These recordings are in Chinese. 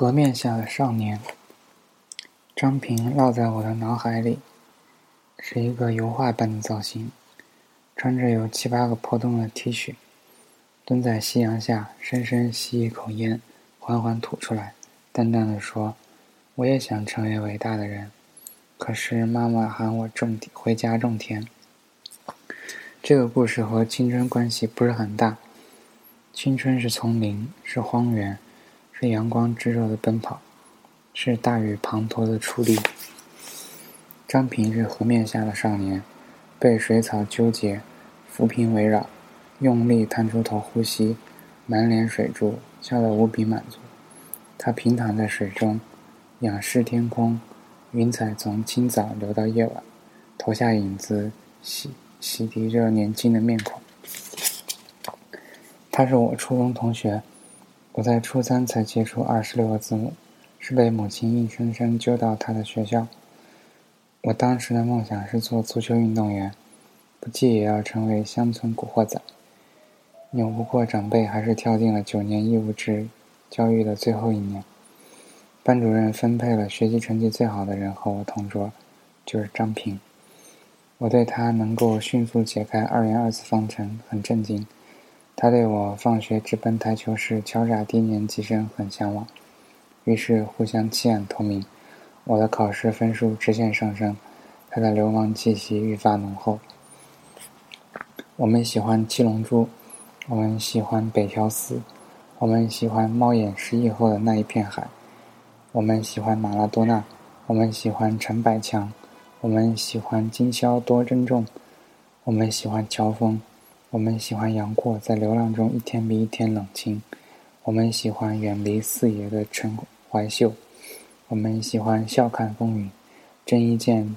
河面下的少年，张平烙在我的脑海里，是一个油画般的造型，穿着有七八个破洞的 T 恤，蹲在夕阳下，深深吸一口烟，缓缓吐出来，淡淡的说：“我也想成为伟大的人，可是妈妈喊我种回家种田。”这个故事和青春关系不是很大，青春是丛林，是荒原。是阳光炙热的奔跑，是大雨滂沱的矗立。张平是河面下的少年，被水草纠结，浮萍围绕，用力探出头呼吸，满脸水珠，笑得无比满足。他平躺在水中，仰视天空，云彩从清早流到夜晚，投下影子，洗洗涤着年轻的面孔。他是我初中同学。我在初三才接触二十六个字母，是被母亲硬生生揪到他的学校。我当时的梦想是做足球运动员，不济也要成为乡村古惑仔。扭不过长辈，还是跳进了九年义务制教育的最后一年。班主任分配了学习成绩最好的人和我同桌，就是张平。我对他能够迅速解开二元二次方程很震惊。他对我放学直奔台球室敲诈低年级生很向往，于是互相弃暗投明。我的考试分数直线上升，他的流氓气息愈发浓厚。我们喜欢七龙珠，我们喜欢北条司，我们喜欢猫眼失忆后的那一片海，我们喜欢马拉多纳，我们喜欢陈百强，我们喜欢今宵多珍重，我们喜欢乔峰。我们喜欢杨过在流浪中一天比一天冷清，我们喜欢远离四爷的陈怀秀，我们喜欢笑看风云。郑伊健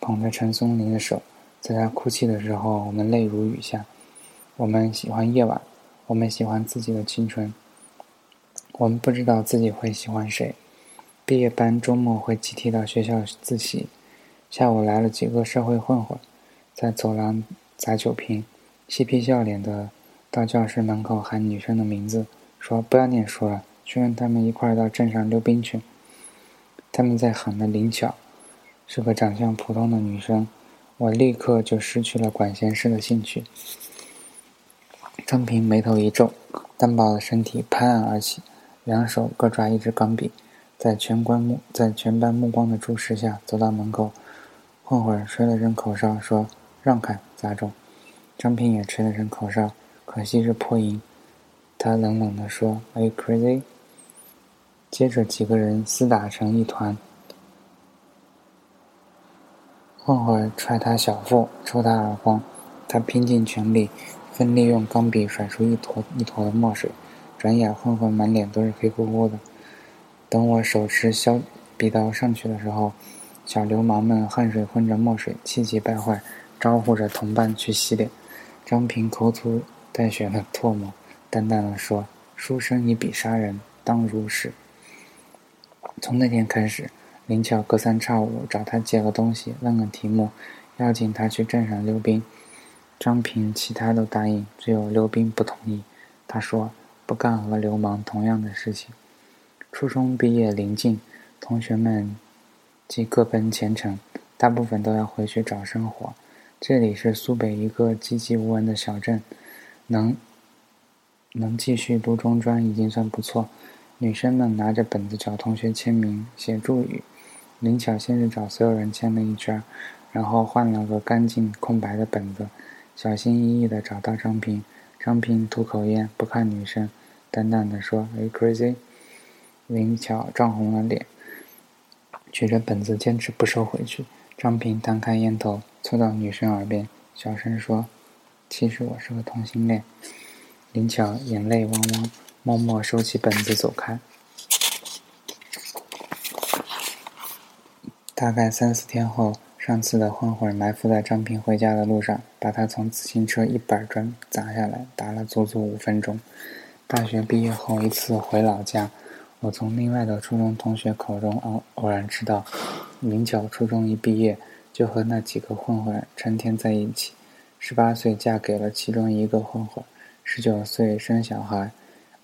捧着陈松伶的手，在他哭泣的时候，我们泪如雨下。我们喜欢夜晚，我们喜欢自己的青春。我们不知道自己会喜欢谁。毕业班周末会集体到学校自习，下午来了几个社会混混，在走廊。砸酒瓶，嬉皮笑脸的到教室门口喊女生的名字，说不要念书了，去跟他们一块到镇上溜冰去。他们在喊的林巧，是个长相普通的女生，我立刻就失去了管闲事的兴趣。张平眉头一皱，单薄的身体拍案而起，两手各抓一支钢笔，在全观目在全班目光的注视下走到门口，混混吹了声口哨，说。让开，杂种！张平也吹了声口哨，可惜是破音。他冷冷地说：“Are you crazy？” 接着几个人厮打成一团，混混踹他小腹，抽他耳光，他拼尽全力，奋力用钢笔甩出一坨一坨的墨水。转眼，混混满脸都是黑乎乎的。等我手持削笔刀上去的时候，小流氓们汗水混着墨水，气急败坏。招呼着同伴去洗脸，张平口吐带血的唾沫，淡淡的说：“书生以笔杀人，当如是。”从那天开始，林巧隔三差五找他借个东西，问个题目，邀请他去镇上溜冰。张平其他都答应，只有溜冰不同意。他说：“不干和流氓同样的事情。”初中毕业临近，同学们即各奔前程，大部分都要回去找生活。这里是苏北一个寂寂无闻的小镇，能能继续读中专已经算不错。女生们拿着本子找同学签名、写祝语。林巧先是找所有人签了一圈，然后换了个干净空白的本子，小心翼翼地找到张平。张平吐口烟，不看女生，淡淡的说：“Are you crazy？” 林巧涨红了脸，举着本子坚持不收回去。张平摊开烟头。凑到女生耳边，小声说：“其实我是个同性恋。”林巧眼泪汪汪，默默收起本子走开。大概三四天后，上次的混混埋伏在张平回家的路上，把他从自行车一板砖砸下来，打了足足五分钟。大学毕业后一次回老家，我从另外的初中同学口中偶偶然知道，林巧初中一毕业。就和那几个混混成天在一起。十八岁嫁给了其中一个混混，十九岁生小孩，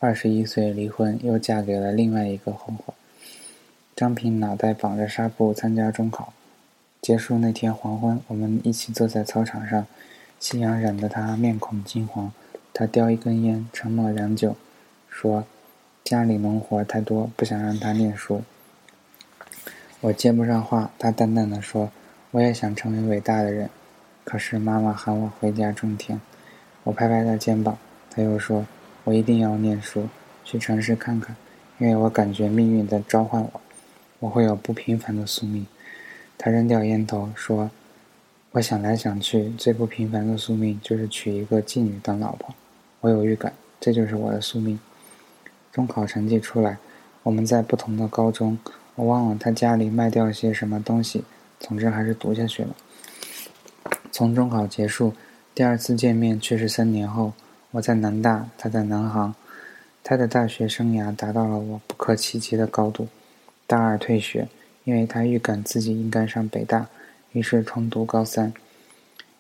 二十一岁离婚，又嫁给了另外一个混混。张平脑袋绑着纱布参加中考，结束那天黄昏，我们一起坐在操场上，夕阳染得他面孔金黄。他叼一根烟，沉默良久，说：“家里农活太多，不想让他念书。”我接不上话，他淡淡的说：“我也想成为伟大的人，可是妈妈喊我回家种田。”我拍拍他肩膀，他又说：“我一定要念书，去城市看看，因为我感觉命运在召唤我。”我会有不平凡的宿命。他扔掉烟头，说：“我想来想去，最不平凡的宿命就是娶一个妓女当老婆。我有预感，这就是我的宿命。”中考成绩出来，我们在不同的高中。我忘了他家里卖掉些什么东西。总之还是读下去了。从中考结束，第二次见面却是三年后。我在南大，他在南航。他的大学生涯达到了我不可企及的高度。大二退学，因为他预感自己应该上北大，于是重读高三。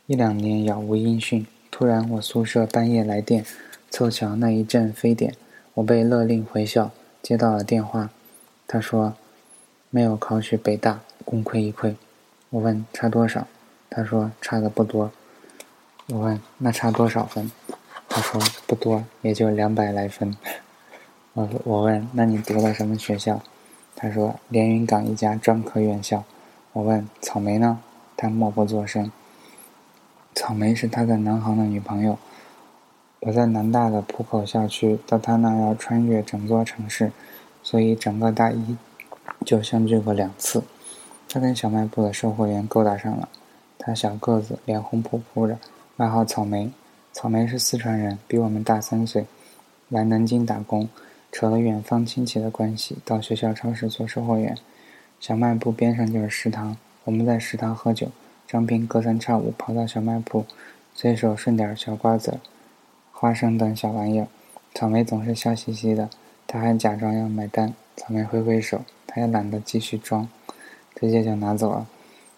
一两年杳无音讯，突然我宿舍半夜来电，凑巧那一阵非典，我被勒令回校，接到了电话。他说：“没有考取北大，功亏一篑。”我问：“差多少？”他说：“差的不多。”我问：“那差多少分？”他说：“不多，也就两百来分。”我我问：“那你读了什么学校？”他说：“连云港一家专科院校。”我问：“草莓呢？”他默不作声。草莓是他在南航的女朋友。我在南大的浦口校区，到他那要穿越整座城市，所以整个大一就相聚过两次。他跟小卖部的售货员勾搭上了。他小个子，脸红扑扑的，外号草莓。草莓是四川人，比我们大三岁，来南京打工。扯了远方亲戚的关系，到学校超市做售货员。小卖部边上就是食堂，我们在食堂喝酒。张斌隔三差五跑到小卖部，随手顺点小瓜子、花生等小玩意儿。草莓总是笑嘻嘻的，他还假装要买单。草莓挥挥手，他也懒得继续装，直接就拿走了。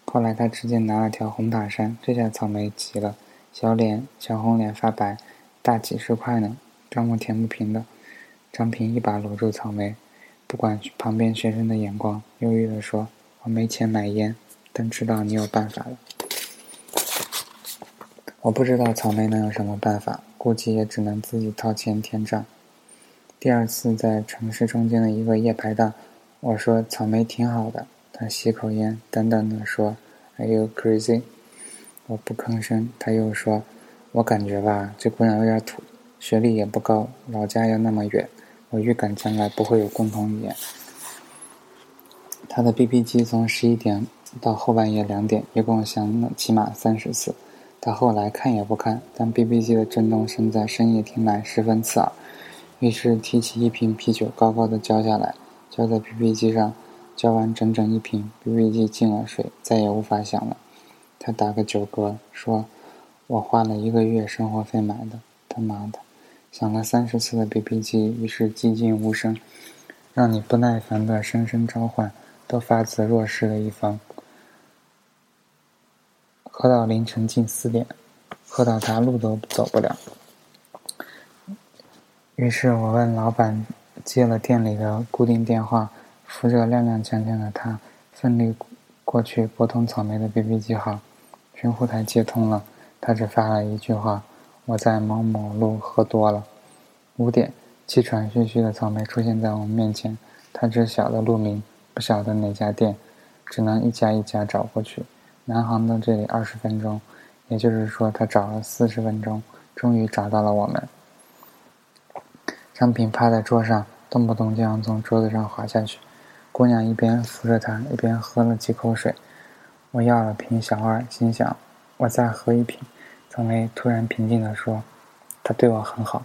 后来他直接拿了条红塔山，这下草莓急了，小脸小红脸发白，大几十块呢，账目填不平的。张平一把搂住草莓，不管旁边学生的眼光，忧郁地说：“我没钱买烟，但知道你有办法了。”我不知道草莓能有什么办法，估计也只能自己掏钱填账。第二次在城市中间的一个夜排档，我说：“草莓挺好的。”他吸口烟，淡淡的说：“Are you crazy？” 我不吭声。他又说：“我感觉吧，这姑娘有点土，学历也不高，老家又那么远。”我预感将来不会有共同语言。他的 BB 机从十一点到后半夜两点，一共响了起码三十次。他后来看也不看，但 BB 机的震动声在深夜听来十分刺耳。于是提起一瓶啤酒，高高的浇下来，浇在 BB 机上。浇完整整一瓶，BB 机进了水，再也无法想了。他打个酒嗝，说：“我花了一个月生活费买的，他妈的！”响了三十次的 BB 机，于是寂静无声，让你不耐烦的声声召唤，都发自弱势的一方。喝到凌晨近四点，喝到他路都走不了。于是我问老板，接了店里的固定电话，扶着踉踉跄跄的他，奋力过去拨通草莓的 BB 机号，寻呼台接通了，他只发了一句话。我在某某路喝多了。五点，气喘吁吁的草莓出现在我们面前。他只晓得路名，不晓得哪家店，只能一家一家找过去。南航到这里二十分钟，也就是说他找了四十分钟，终于找到了我们。张平趴在桌上，动不动就想从桌子上滑下去。姑娘一边扶着他，一边喝了几口水。我要了瓶小二，心想，我再喝一瓶。草莓突然平静地说：“他对我很好。”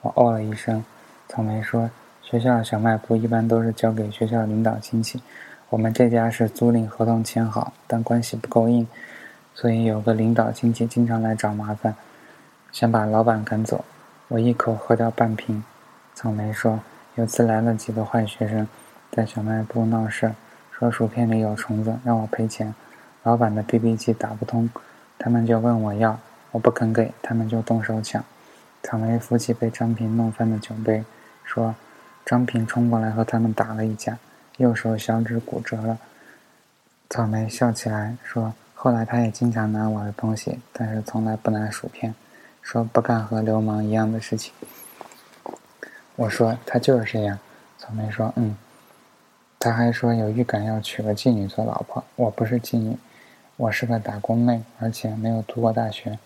我哦了一声。草莓说：“学校小卖部一般都是交给学校领导亲戚，我们这家是租赁合同签好，但关系不够硬，所以有个领导亲戚经常来找麻烦，想把老板赶走。”我一口喝掉半瓶。草莓说：“有次来了几个坏学生，在小卖部闹事，说薯片里有虫子，让我赔钱。老板的 BB 机打不通，他们就问我要。”我不肯给，他们就动手抢。草莓夫妻被张平弄翻的酒杯，说，张平冲过来和他们打了一架，右手小指骨折了。草莓笑起来说：“后来他也经常拿我的东西，但是从来不拿薯片，说不干和流氓一样的事情。”我说：“他就是这样。”草莓说：“嗯。”他还说有预感要娶个妓女做老婆。我不是妓女，我是个打工妹，而且没有读过大学。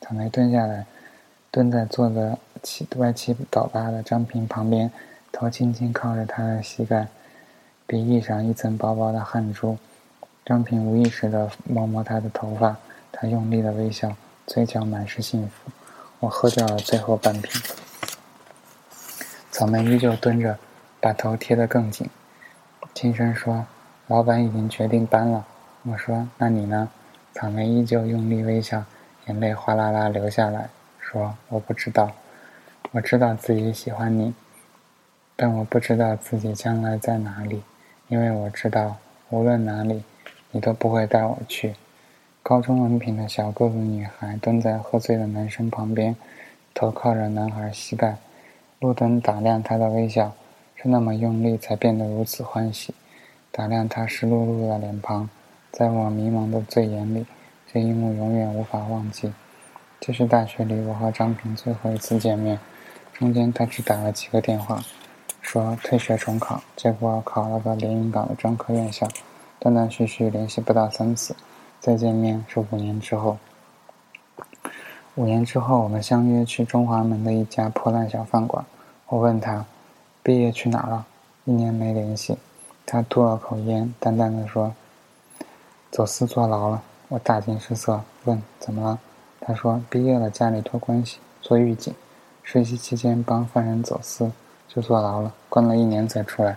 草莓蹲下来。蹲在坐着七歪七倒八的张平旁边，头轻轻靠着他的膝盖，鼻翼上一层薄薄的汗珠。张平无意识地摸摸他的头发，他用力的微笑，嘴角满是幸福。我喝掉了最后半瓶。草莓依旧蹲着，把头贴得更紧，轻声说：“老板已经决定搬了。”我说：“那你呢？”草莓依旧用力微笑，眼泪哗啦啦流下来。说：“我不知道，我知道自己喜欢你，但我不知道自己将来在哪里，因为我知道，无论哪里，你都不会带我去。”高中文凭的小个子女孩蹲在喝醉的男生旁边，头靠着男孩膝盖，路灯打亮她的微笑，是那么用力才变得如此欢喜，打量他湿漉漉的脸庞，在我迷茫的醉眼里，这一幕永远无法忘记。这是大学里我和张平最后一次见面，中间他只打了几个电话，说退学重考，结果考了个连云港的专科院校，断断续续联系不到三次，再见面是五年之后。五年之后，我们相约去中华门的一家破烂小饭馆，我问他，毕业去哪了？一年没联系，他吐了口烟，淡淡的说，走私坐牢了。我大惊失色，问怎么了？他说：“毕业了，家里托关系做狱警，实习期间帮犯人走私，就坐牢了，关了一年才出来。”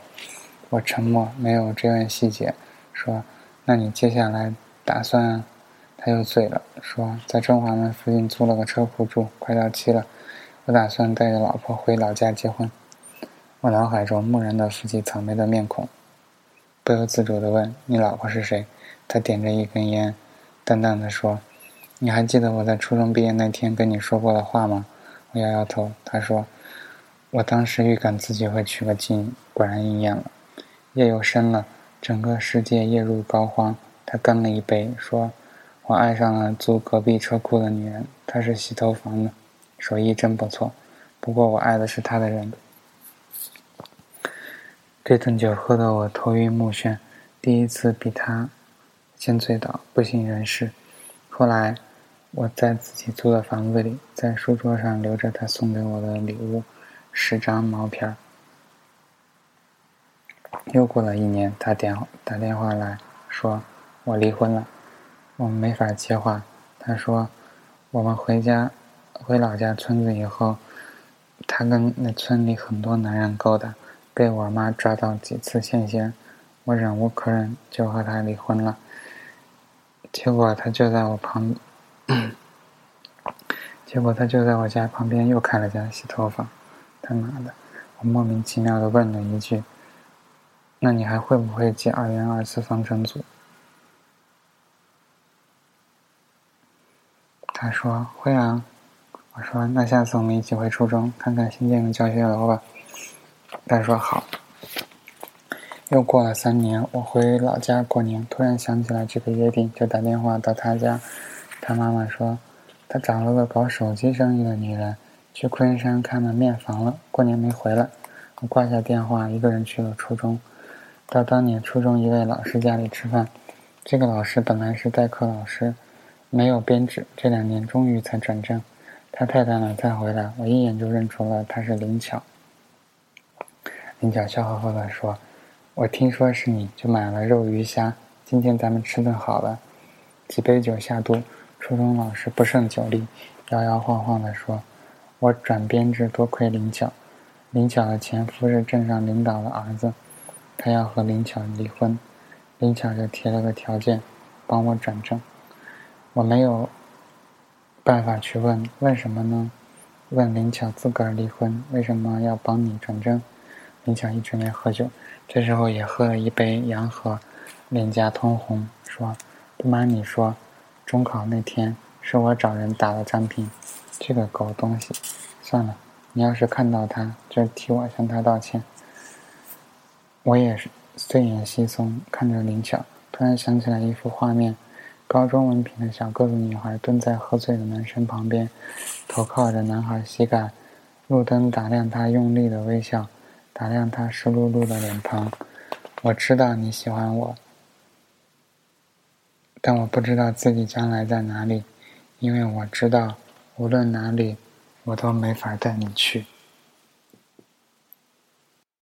我沉默，没有追问细节。说：“那你接下来打算？”他又醉了，说：“在中华门附近租了个车库住，快到期了，我打算带着老婆回老家结婚。”我脑海中蓦然的浮起草莓的面孔，不由自主的问：“你老婆是谁？”他点着一根烟，淡淡的说。你还记得我在初中毕业那天跟你说过的话吗？我摇摇头。他说：“我当时预感自己会娶个妓女，果然应验了。”夜又深了，整个世界夜入膏肓。他干了一杯，说：“我爱上了租隔壁车库的女人，她是洗头房的，手艺真不错。不过我爱的是她的人。”这顿酒喝得我头晕目眩，第一次比他先醉倒，不省人事。后来。我在自己租的房子里，在书桌上留着他送给我的礼物，十张毛片儿。又过了一年，他电打电话来说：“我离婚了。”我们没法接话。他说：“我们回家，回老家村子以后，他跟那村里很多男人勾搭，被我妈抓到几次现行，我忍无可忍，就和他离婚了。结果他就在我旁。”结果他就在我家旁边又开了家洗头房，他妈的！我莫名其妙的问了一句：“那你还会不会解二元二次方程组？”他说：“会啊。”我说：“那下次我们一起回初中看看新建的教学楼吧。”他说：“好。”又过了三年，我回老家过年，突然想起来这个约定，就打电话到他家。他妈妈说，他找了个搞手机生意的女人，去昆山看门面房了，过年没回来。我挂下电话，一个人去了初中，到当年初中一位老师家里吃饭。这个老师本来是代课老师，没有编制，这两年终于才转正。他太太呢才回来，我一眼就认出了他是林巧。林巧笑呵呵地说：“我听说是你，就买了肉鱼虾，今天咱们吃顿好的。”几杯酒下肚。初中老师不胜酒力，摇摇晃晃地说：“我转编制多亏林巧，林巧的前夫是镇上领导的儿子，他要和林巧离婚，林巧就提了个条件，帮我转正。我没有办法去问，问什么呢？问林巧自个儿离婚，为什么要帮你转正？林巧一直没喝酒，这时候也喝了一杯洋河，脸颊通红，说：不瞒你说。”中考那天，是我找人打了张平，这个狗东西。算了，你要是看到他，就替我向他道歉。我也是睡眼惺忪看着林巧，突然想起来一幅画面：高中文凭的小个子女孩蹲在喝醉的男生旁边，头靠着男孩膝盖，路灯打亮他用力的微笑，打量他湿漉漉的脸庞。我知道你喜欢我，但我不知道自己将来在哪里，因为我知道，无论哪里，我都没法带你去。